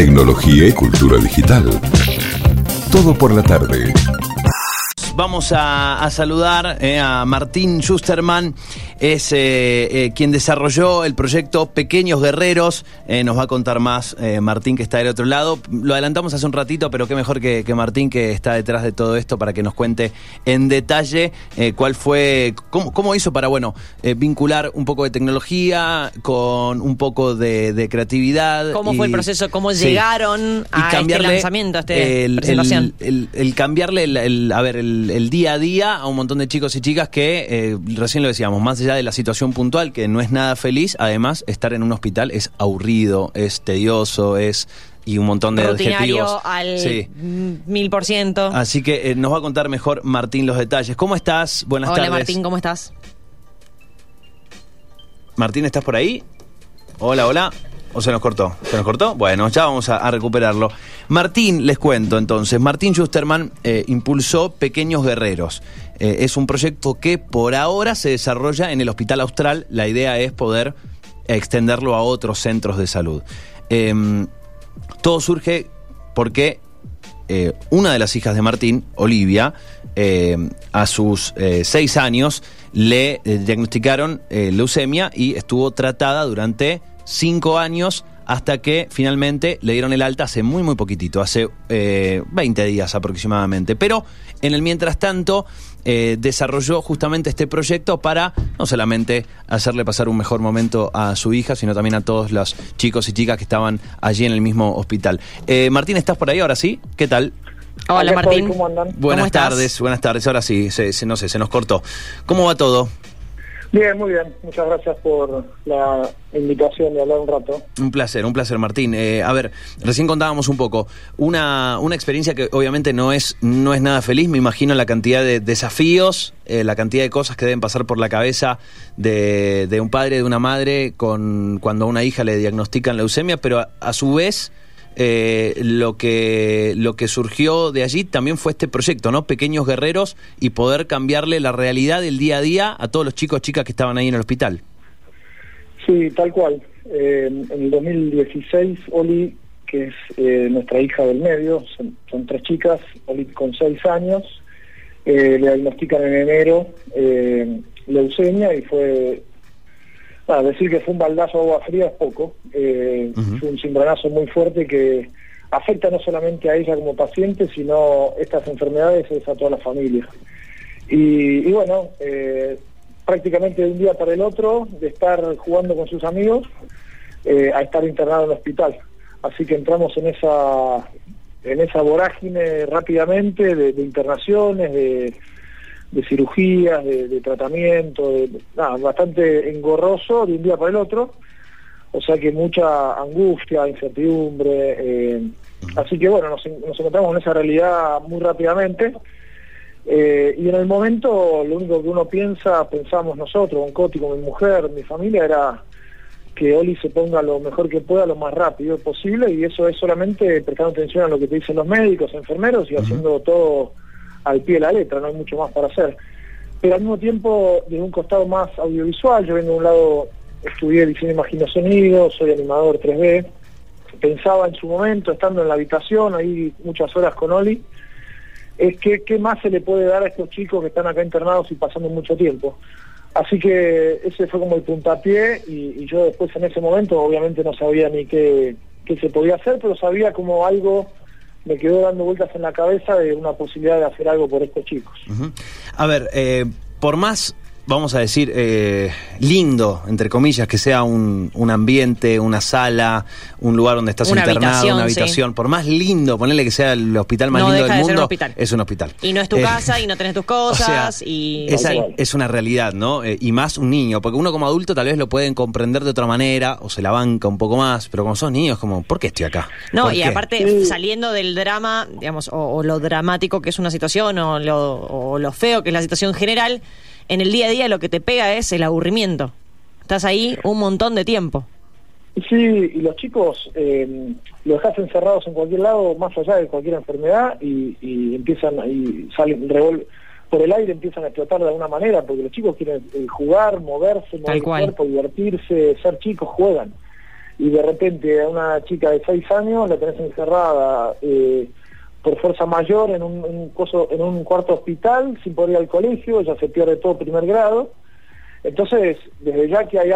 tecnología y cultura digital. Todo por la tarde. Vamos a, saludar eh, a Martín Schusterman, es eh, eh, quien desarrolló el proyecto Pequeños Guerreros. Eh, nos va a contar más eh, Martín, que está del otro lado. Lo adelantamos hace un ratito, pero qué mejor que, que Martín, que está detrás de todo esto, para que nos cuente en detalle eh, cuál fue, cómo, cómo hizo para, bueno, eh, vincular un poco de tecnología con un poco de, de creatividad. ¿Cómo fue el proceso? ¿Cómo Sí. llegaron a este lanzamiento, a esta el, presentación? el- el- el cambiarle el, a ver, el, el día a día a un montón de chicos y chicas que, recién lo decíamos, más allá de la situación puntual, que no es nada feliz, además, estar en un hospital es aburrido, es tedioso, es... y un montón de Rutinario adjetivos. al Sí. mil por ciento. Así que eh, nos va a contar mejor Martín los detalles. ¿Cómo estás? Buenas Hola tardes. Martín, ¿cómo estás? Martín, ¿estás por ahí? Hola, hola. ¿O se nos cortó? ¿Se nos cortó? Bueno, ya vamos a, recuperarlo. Martín, les cuento entonces. Martín Schusterman eh, impulsó Pequeños Guerreros. Eh, es un proyecto que por ahora se desarrolla en el Hospital Austral. La idea es poder extenderlo a otros centros de salud. Em, todo surge porque eh, una de las hijas de Martín, Olivia, eh, a sus seis años le diagnosticaron leucemia y estuvo tratada durante cinco años hasta que finalmente le dieron el alta hace muy muy poquitito, hace eh, 20 días aproximadamente. Pero en el mientras tanto eh, desarrolló justamente este proyecto para no solamente hacerle pasar un mejor momento a su hija, sino también a todos los chicos y chicas que estaban allí en el mismo hospital. Eh, Martín, ¿estás por ahí ahora sí? ¿Qué tal? Hola Martín. ¿Cómo andan? Buenas tardes, buenas tardes. Ahora sí, se, se- no sé, se nos cortó. ¿Cómo va todo? Bien, muy bien. Muchas gracias por la invitación de hablar un rato. Un placer, un placer, Martín. Eh, a ver, recién contábamos un poco. Una, una experiencia que obviamente no es, no es nada feliz. Me imagino la cantidad de desafíos, eh, la cantidad de cosas que deben pasar por la cabeza de, de un padre, de una madre, con, cuando a una hija le diagnostican leucemia, pero a, a su vez. Eh, lo que lo que surgió de allí también fue este proyecto, ¿no? Pequeños guerreros y poder cambiarle la realidad del día a día a todos los chicos chicas que estaban ahí en el hospital. Sí, tal cual. Eh, en el 2016, Oli, que es eh, nuestra hija del medio, son, son tres chicas, Oli con seis años, eh, le diagnostican en enero leucemia y fue... decir que fue un baldazo de agua fría es poco. Eh. Fue un cimbronazo muy fuerte que afecta no solamente a ella como paciente, sino estas enfermedades es a toda la familia. Y, y bueno, eh, prácticamente de un día para el otro, de estar jugando con sus amigos, eh, a estar internado en el hospital. Así que entramos en esa en esa vorágine rápidamente de, de internaciones, de, de cirugías, de, de tratamiento, de, nada, bastante engorroso de un día para el otro. O sea que mucha angustia, incertidumbre. eh, así que bueno, nos, en- nos encontramos en esa realidad muy rápidamente. Eh, y en el momento lo único que uno piensa, pensamos nosotros, con Coti, con mi mujer, mi familia, era que Oli se ponga lo mejor que pueda, lo más rápido posible, y eso es solamente prestando atención a lo que te dicen los médicos, enfermeros, y haciendo todo al pie de la letra, no hay mucho más para hacer. Pero al mismo tiempo, desde un costado más audiovisual, yo vengo de un lado, estudié diseño y sonido, soy animador 3D, pensaba en su momento, estando en la habitación, ahí muchas horas con Oli, es que qué más se le puede dar a estos chicos que están acá internados y pasando mucho tiempo. Así que ese fue como el puntapié y, yo después en ese momento obviamente no sabía ni qué se podía hacer, pero sabía como algo me quedó dando vueltas en la cabeza de una posibilidad de hacer algo por estos chicos. A ver, eh, por más, vamos a decir, eh, lindo, entre comillas, que sea un, un ambiente, una sala, un lugar donde estás Una internado, habitación, una sí. habitación, por más lindo, ponerle que sea el hospital más No lindo deja del de ser un mundo, hospital. es un hospital. Y no es tu Eh, casa y no tenés tus o sea, cosas y esa sí. es una realidad, ¿no? Eh, y más un niño, porque uno como adulto tal vez lo pueden comprender de otra manera o se la banca un poco más, pero como son niños, como, ¿por qué estoy acá? No, ¿Por y qué? aparte, Sí. saliendo del drama, digamos, o, o lo dramático que es una situación, o lo, o lo feo que es la situación general, en el día a día lo que te pega es el aburrimiento. Estás ahí un montón de tiempo. Sí, y los chicos eh, los dejas encerrados en cualquier lado, más allá de cualquier enfermedad, y, y empiezan, y salen revol por el aire, empiezan a explotar de alguna manera, porque los chicos quieren eh, jugar, moverse, mover el cuerpo, divertirse, ser chicos, juegan. y de repente a una chica de 6 años la tenés encerrada eh, por fuerza mayor en un, un coso, en un cuarto hospital sin poder ir al colegio, ya se pierde todo primer grado. Entonces, desde ya que hay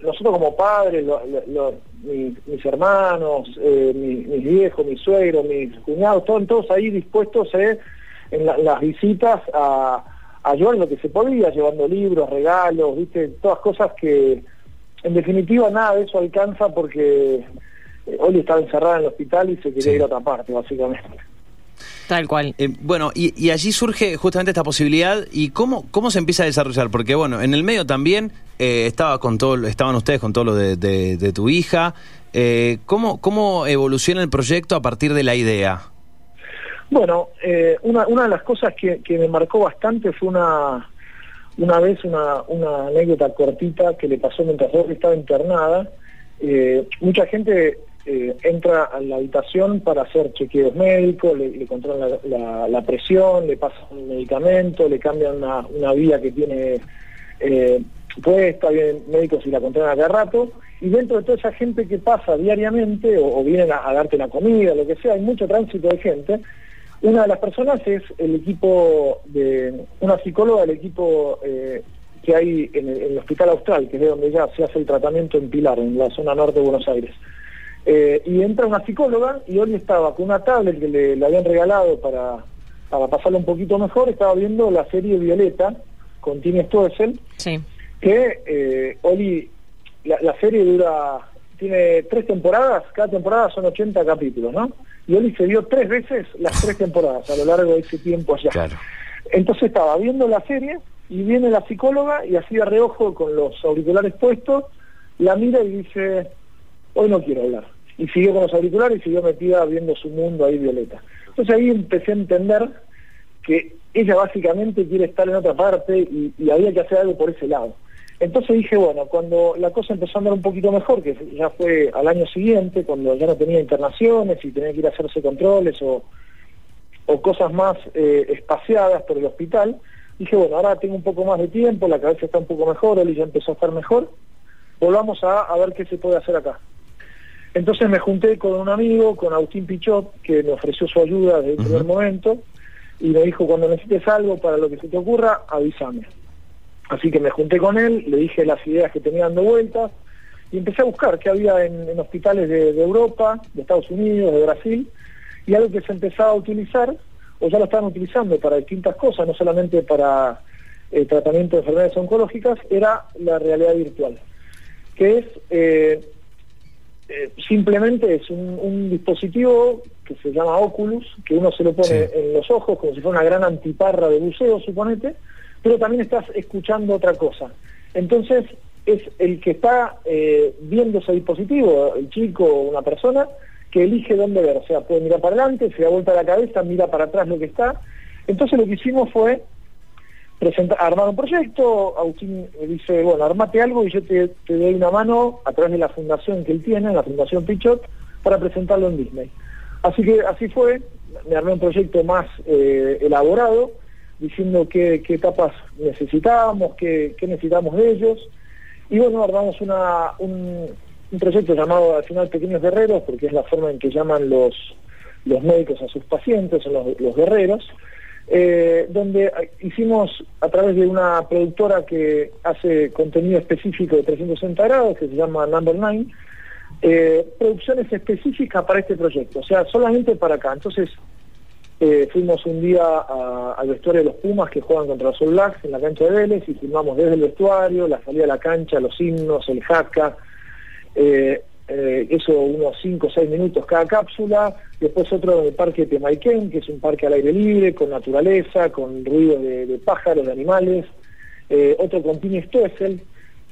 nosotros como padres, mis hermanos, eh, mi- mis viejos, mis suegros, mis cuñados, todos, todos ahí dispuestos eh, en la- las visitas a, a ayudar lo que se podía, llevando libros, regalos, viste, todas cosas que en definitiva nada de eso alcanza porque Oli estaba encerrada en el hospital y se quería Sí. ir a otra parte, básicamente. Tal cual. Eh, bueno, y, y allí surge justamente esta posibilidad y cómo, cómo se empieza a desarrollar, porque bueno, en el medio también eh, estaba con todo, lo- estaban ustedes con todo lo de, de- de tu hija. Eh, ¿cómo, ¿Cómo evoluciona el proyecto a partir de la idea? Bueno, eh, una, una de las cosas que, que me marcó bastante fue una, una vez una, una anécdota cortita que le pasó mientras yo estaba internada. Eh, mucha gente eh, entra a la habitación para hacer chequeos médicos, le, le controlan la, presión, le pasan un medicamento, le cambian una, vía que tiene eh, puesta, vienen médicos y la controlan cada rato. Y dentro de toda esa gente que pasa diariamente o, vienen a, a darte la comida, lo que sea, hay mucho tránsito de gente. Una de las personas es el equipo de una psicóloga del equipo eh, que hay en el, en el Hospital Austral, que es de donde ya se hace el tratamiento en Pilar, en la zona norte de Buenos Aires. Eh, y entra una psicóloga y Oli estaba con una tablet que le, le habían regalado para, para pasarlo un poquito mejor, estaba viendo la serie Violeta con Tini Stoessel, Sí. que eh, Oli, la, la serie dura, tiene tres temporadas, cada temporada son 80 capítulos, ¿no? Y Oli se vio tres veces las tres temporadas a lo largo de ese tiempo ya. Claro. Entonces estaba viendo la serie y viene la psicóloga y así de reojo con los auriculares puestos, la mira y dice, hoy no quiero hablar. Y siguió con los auriculares y siguió metida viendo su mundo ahí violeta. Entonces ahí empecé a entender que ella básicamente quiere estar en otra parte y, había que hacer algo por ese lado. Entonces dije, bueno, cuando la cosa empezó a andar un poquito mejor, que ya fue al año siguiente, cuando ya no tenía internaciones y tenía que ir a hacerse controles o, o cosas más eh, espaciadas por el hospital, dije, bueno, ahora tengo un poco más de tiempo, la cabeza está un poco mejor, Oli ya empezó a estar mejor, volvamos a, a ver qué se puede hacer acá. Entonces me junté con un amigo, con Agustín Pichot, que me ofreció su ayuda desde el primer momento, y me dijo, cuando necesites algo para lo que se te ocurra, avísame. Así que me junté con él, le dije las ideas que tenía dando vueltas, y empecé a buscar qué había en, en hospitales de, de Europa, de Estados Unidos, de Brasil, y algo que se empezaba a utilizar, o ya lo estaban utilizando para distintas cosas, no solamente para el tratamiento de enfermedades oncológicas, era la realidad virtual, que es eh, eh, simplemente es un, un dispositivo que se llama Oculus, que uno se lo pone Sí. en los ojos como si fuera una gran antiparra de buceo, suponete, pero también estás escuchando otra cosa. Entonces, es el que está eh, viendo ese dispositivo, el chico o una persona, que elige dónde ver. O sea, puede mirar para adelante, se da vuelta la cabeza, mira para atrás lo que está. Entonces lo que hicimos fue armar un proyecto, Agustín dice, bueno, armate algo y yo te, te doy una mano a través de la fundación que él tiene, la Fundación Pichot, para presentarlo en Disney. Así que así fue, me armé un proyecto más eh, elaborado, diciendo qué, qué etapas necesitábamos, qué, qué necesitamos de ellos, y bueno, armamos una, un, un proyecto llamado al final Pequeños Guerreros, porque es la forma en que llaman los, los médicos a sus pacientes, son los guerreros, eh, donde hicimos a través de una productora que hace contenido específico de 360 grados, que se llama Number Nine, eh, producciones específicas para este proyecto, o sea, solamente para acá. Entonces, eh, fuimos un día al vestuario de los Pumas que juegan contra los All en la cancha de Vélez y filmamos desde el vestuario, la salida a la cancha, los himnos, el jaca, eh, eso unos 5 o 6 minutos cada cápsula, después otro en el parque Temaiken, que es un parque al aire libre, con naturaleza, con ruido de, de pájaros, de animales, eh, otro con Tini Stoessel,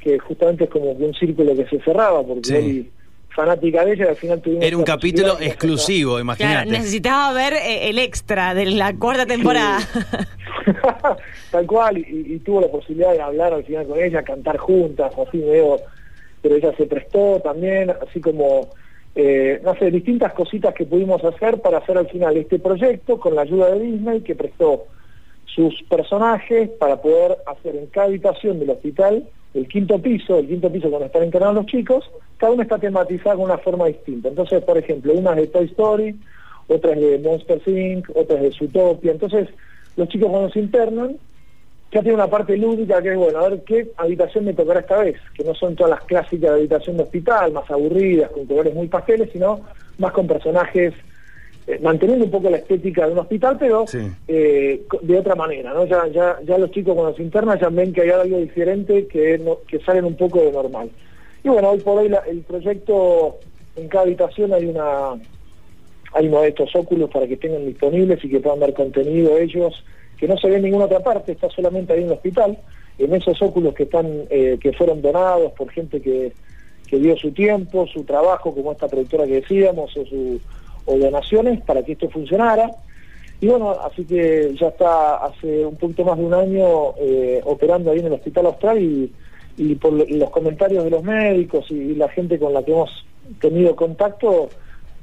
que justamente es como que un círculo que se cerraba, porque Sí. Fanática de ella, al final tuvimos Era un capítulo de- exclusivo, Claro, imagínate. necesitaba ver eh, el extra de la cuarta temporada. Tal cual, y, y tuvo la posibilidad de hablar al final con ella, cantar juntas, así medio, pero ella se prestó también, así como, eh, no sé, distintas cositas que pudimos hacer para hacer al final este proyecto con la ayuda de Disney, que prestó sus personajes para poder hacer en cada habitación del hospital el quinto piso, el quinto piso cuando están internados los chicos, cada uno está tematizado de una forma distinta. Entonces, por ejemplo, una es de Toy Story, otra es de Monster Inc., otra es de Zootopia. Entonces, los chicos cuando se internan, ya tiene una parte lúdica que es, bueno, a ver qué habitación me tocará esta vez, que no son todas las clásicas de habitación de hospital, más aburridas, con colores muy pasteles, sino más con personajes, eh, manteniendo un poco la estética de un hospital, pero Sí. eh, de otra manera, ¿no? Ya, ya, ya los chicos cuando se internan ya ven que hay algo diferente que, no- que salen un poco de normal. Y bueno, hoy por hoy la- el proyecto, en cada habitación hay una hay uno de estos óculos para que tengan disponibles y que puedan ver contenido ellos, que no se ve en ninguna otra parte, está solamente ahí en el hospital, en esos óculos que están, eh, que fueron donados por gente que, que dio su tiempo, su trabajo, como esta productora que decíamos, o, donaciones para que esto funcionara. Y bueno, así que ya está hace un poquito más de un año eh, operando ahí en el Hospital Austral y, y por lo- los comentarios de los médicos y la gente con la que hemos tenido contacto,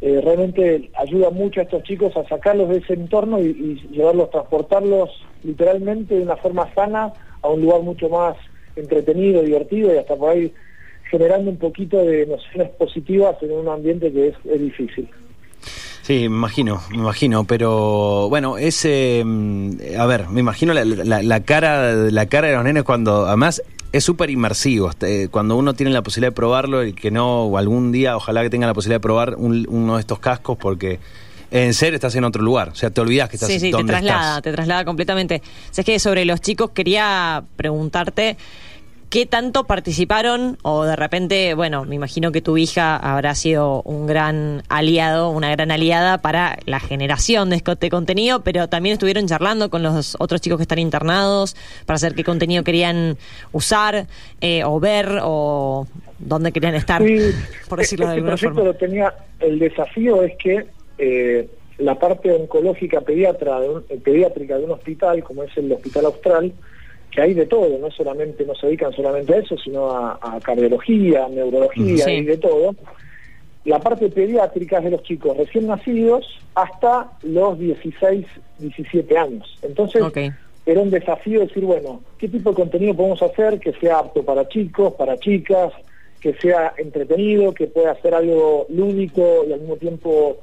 eh, realmente ayuda mucho a estos chicos a sacarlos de ese entorno y, y llevarlos, transportarlos literalmente de una forma sana a un lugar mucho más entretenido, divertido y hasta por ahí generando un poquito de nociones positivas en un ambiente que es, es difícil. Sí, me imagino, me imagino, pero bueno, ese, mm, a ver, me imagino la, la- la cara, la cara de los nenes cuando, además, es súper inmersivo. este, Cuando uno tiene la posibilidad de probarlo y que no, o algún día, ojalá que tenga la posibilidad de probar un- uno de estos cascos, porque en serio estás en otro lugar. O sea, te olvidas que estás Sí, sí, te traslada, estás. te traslada completamente. O que sobre los chicos quería preguntarte qué tanto participaron o de repente, bueno, me imagino que tu hija habrá sido un gran aliado, una gran aliada para la generación de este contenido, pero también estuvieron charlando con los otros chicos que están internados para saber qué contenido querían usar eh, o ver o dónde querían estar, Sí, por decirlo de este alguna forma. lo tenía, el desafío es que eh, la parte oncológica pediatra de un- pediátrica de un hospital, como es el Hospital Austral, que hay de todo, no solamente, no se dedican solamente a eso, sino a, a cardiología, neurología Sí. y de todo. La parte pediátrica es de los chicos recién nacidos hasta los 16, 17 años. Entonces, era un desafío decir, bueno, ¿qué tipo de contenido podemos hacer que sea apto para chicos, para chicas, que sea entretenido, que pueda ser algo lúdico y al mismo tiempo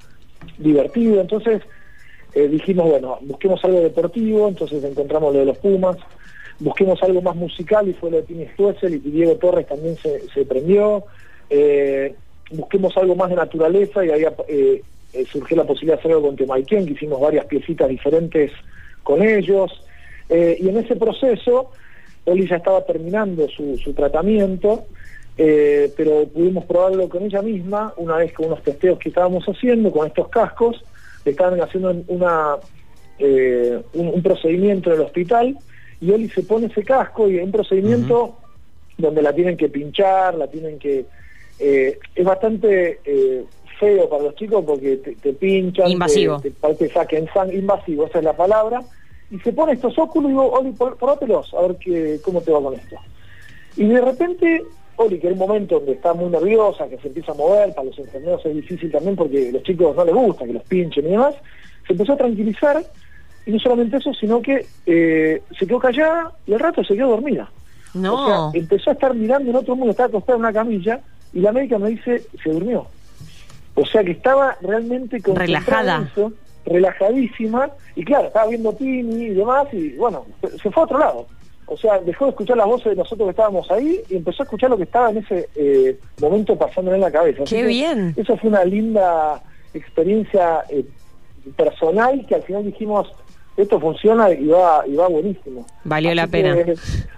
divertido? Entonces eh, dijimos, bueno, busquemos algo deportivo, entonces encontramos lo de los Pumas, busquemos algo más musical y fue lo de Tini Stuessel y Diego Torres también se, se prendió, eh, busquemos algo más de naturaleza y ahí eh, eh, surgió la posibilidad de hacer algo con Temaiken, que hicimos varias piecitas diferentes con ellos, y en ese proceso Oli ya estaba terminando su, tratamiento, pero pudimos probarlo con ella misma, una vez con unos testeos que estábamos haciendo con estos cascos, le estaban haciendo un, un procedimiento en el hospital, y Oli se pone ese casco y un procedimiento donde la tienen que pinchar, la tienen que... eh, es bastante eh, feo para los chicos porque te, te pinchan, Invasivo. te, te, que saquen sangre, invasivo, esa es la palabra, y se pone estos óculos y digo, Oli, probátelos, a ver qué, cómo te va con esto. Y de repente, Oli, que era un momento donde está muy nerviosa, que se empieza a mover, para los enfermeros es difícil también porque a los chicos no les gusta que los pinchen y demás, se empezó a tranquilizar, y no solamente eso, sino que eh, se quedó callada y al rato se quedó dormida. No. O sea, empezó a estar mirando en otro mundo, estaba acostada en una camilla, y la médica me dice, se durmió. O sea que estaba realmente concentrada Relajada. eso, relajadísima, y claro, estaba viendo Tini y demás, y bueno, se- fue a otro lado. O sea, dejó de escuchar las voces de nosotros que estábamos ahí y empezó a escuchar lo que estaba en ese eh, momento pasándole en la cabeza. Así ¡Qué bien! Eso fue una linda experiencia eh, personal que al final dijimos, esto funciona y va, y va buenísimo. Valió la pena.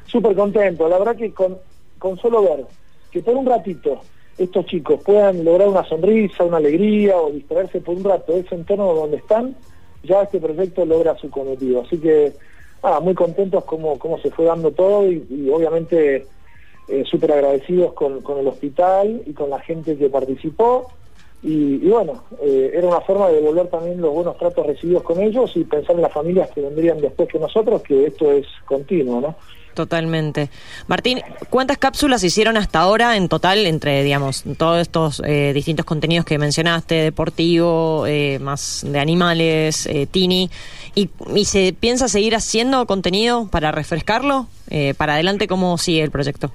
Súper contento, la verdad que con, con solo ver que por un ratito estos chicos puedan lograr una sonrisa, una alegría o distraerse por un rato de ese entorno donde están, ya este proyecto logra su cometido. Así que, ah, muy contentos como, cómo se fue dando todo y, y obviamente eh, súper agradecidos con, con el hospital y con la gente que participó. Y, y bueno, eh, era una forma de devolver también los buenos tratos recibidos con ellos y pensar en las familias que vendrían después que nosotros, que esto es continuo, ¿no? Totalmente. Martín, ¿cuántas cápsulas hicieron hasta ahora en total entre, digamos, todos estos eh, distintos contenidos que mencionaste, deportivo, eh, más de animales, eh, Tini? ¿Y, y se piensa seguir haciendo contenido para refrescarlo? Eh, ¿Para adelante cómo sigue el proyecto?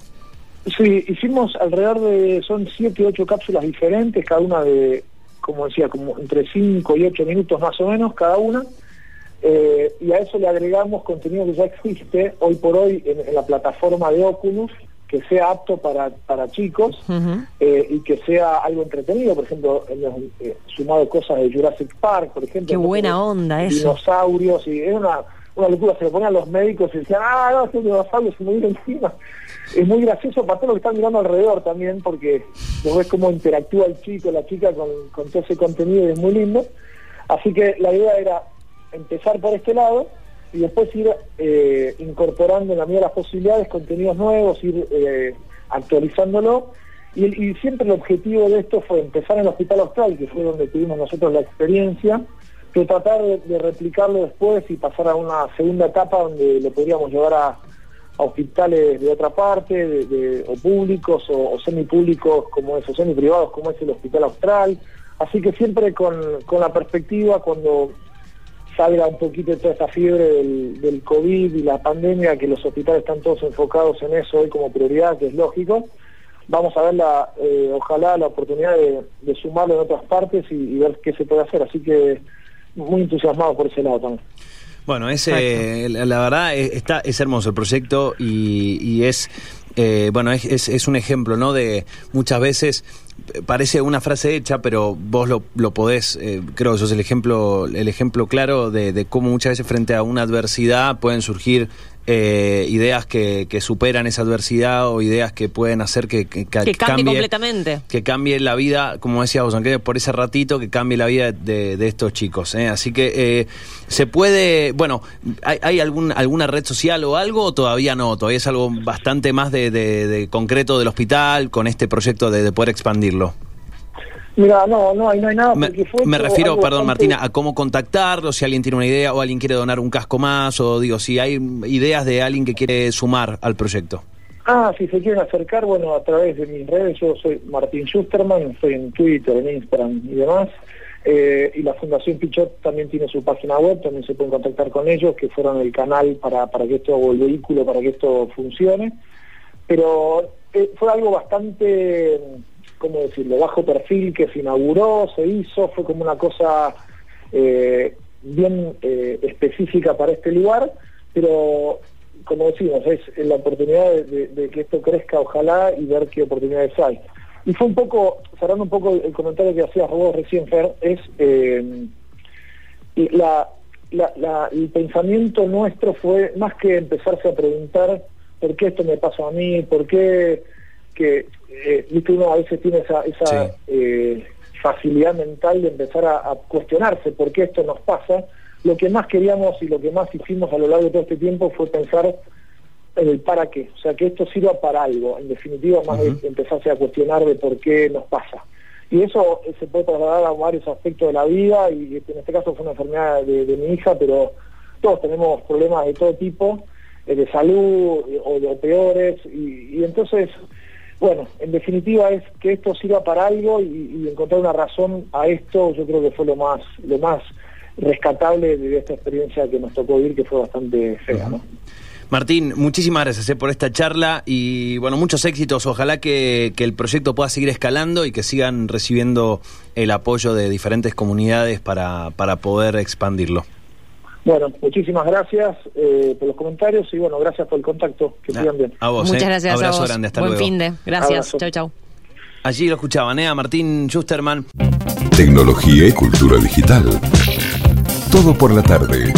Sí, hicimos alrededor de, son siete, ocho cápsulas diferentes, cada una de, como decía, como entre 5 y 8 minutos más o menos cada una. Eh, y a eso le agregamos contenido que ya existe hoy por hoy en, la plataforma de Oculus, que sea apto para, para chicos eh, y que sea algo entretenido. Por ejemplo, hemos eh, sumado cosas de Jurassic Park, por ejemplo. Qué buena onda eso. Dinosaurios, y es una, una locura. Se le ponían los médicos y decían, ah, no, ese dinosaurio se me viene encima. Es muy gracioso para todos los que están mirando alrededor también, porque vos ves cómo interactúa el chico, la chica con, con todo ese contenido y es muy lindo. Así que la idea era empezar por este lado y después ir eh, incorporando en la medida de las posibilidades contenidos nuevos, ir eh, actualizándolo. Y, siempre el objetivo de esto fue empezar en el Hospital Austral, que fue donde tuvimos nosotros la experiencia, que tratar de, replicarlo después y pasar a una segunda etapa donde lo podríamos llevar a, hospitales de otra parte, de, o públicos o, semipúblicos como es, o semiprivados como es el Hospital Austral. Así que siempre con, con la perspectiva, cuando salga un poquito de toda esta fiebre del, COVID y la pandemia, que los hospitales están todos enfocados en eso hoy como prioridad, que es lógico. Vamos a ver, la, eh, ojalá, la oportunidad de, sumarlo en otras partes y, ver qué se puede hacer. Así que muy entusiasmado por ese lado también. Bueno, ese, la verdad está, es hermoso el proyecto y, es, eh, bueno, es, es, un ejemplo, ¿no? De muchas veces parece una frase hecha, pero vos lo, lo podés, eh, creo que sos el ejemplo, el ejemplo claro de, de, cómo muchas veces frente a una adversidad pueden surgir eh, ideas que, que, superan esa adversidad o ideas que pueden hacer que, que, cambie, completamente. Que cambie la vida, como decías vos, aunque por ese ratito, que cambie la vida de, de estos chicos. ¿eh? Así que eh, se puede, bueno, ¿hay, ¿hay, algún, alguna red social o algo o todavía no? Todavía es algo bastante más de, de concreto del hospital con este proyecto de, poder expandirlo. Mira, no, no, hay, no hay nada. Me, refiero, perdón, Martina, a cómo contactarlo, si alguien tiene una idea o alguien quiere donar un casco más, o digo, si hay ideas de alguien que quiere sumar al proyecto. Ah, si se quieren acercar, bueno, a través de mis redes, yo soy Martín Schusterman, estoy en Twitter, en Instagram y demás. Eh, y la Fundación Pichot también tiene su página web, también se pueden contactar con ellos, que fueron el canal para, para que esto, o el vehículo para que esto funcione. Pero eh, fue algo bastante ¿cómo decirlo?, bajo perfil que se inauguró, se hizo, fue como una cosa eh, bien eh, específica para este lugar, pero como decimos, es la oportunidad de, que esto crezca, ojalá, y ver qué oportunidades hay. Y fue un poco, cerrando un poco el, comentario que hacías vos recién, Fer, es eh, la, el pensamiento nuestro fue más que empezarse a preguntar por qué esto me pasó a mí, por qué que eh, uno a veces tiene esa, esa eh, facilidad mental de empezar a, cuestionarse por qué esto nos pasa. Lo que más queríamos y lo que más hicimos a lo largo de todo este tiempo fue pensar en el para qué, o sea, que esto sirva para algo, en definitiva, más de empezarse a cuestionar de por qué nos pasa. Y eso se puede trasladar a varios aspectos de la vida, y en este caso fue una enfermedad de, mi hija, pero todos tenemos problemas de todo tipo, eh, de salud o de peores, y entonces bueno, en definitiva es que esto sirva para algo y, encontrar una razón a esto, yo creo que fue lo más, lo más rescatable de esta experiencia que nos tocó vivir, que fue bastante fea, ¿no? Martín, muchísimas gracias eh, por esta charla y bueno, muchos éxitos. Ojalá que, el proyecto pueda seguir escalando y que sigan recibiendo el apoyo de diferentes comunidades para, para poder expandirlo. Bueno, muchísimas gracias eh, por los comentarios y bueno, gracias por el contacto. Que sigan bien. A vos, Muchas eh. gracias. Abrazo a vos. grande, hasta Buen luego. fin de. Gracias. Chau, chau. Allí lo escuchaban, ¿eh? A Martín Schusterman. Tecnología y cultura digital. Todo por la tarde.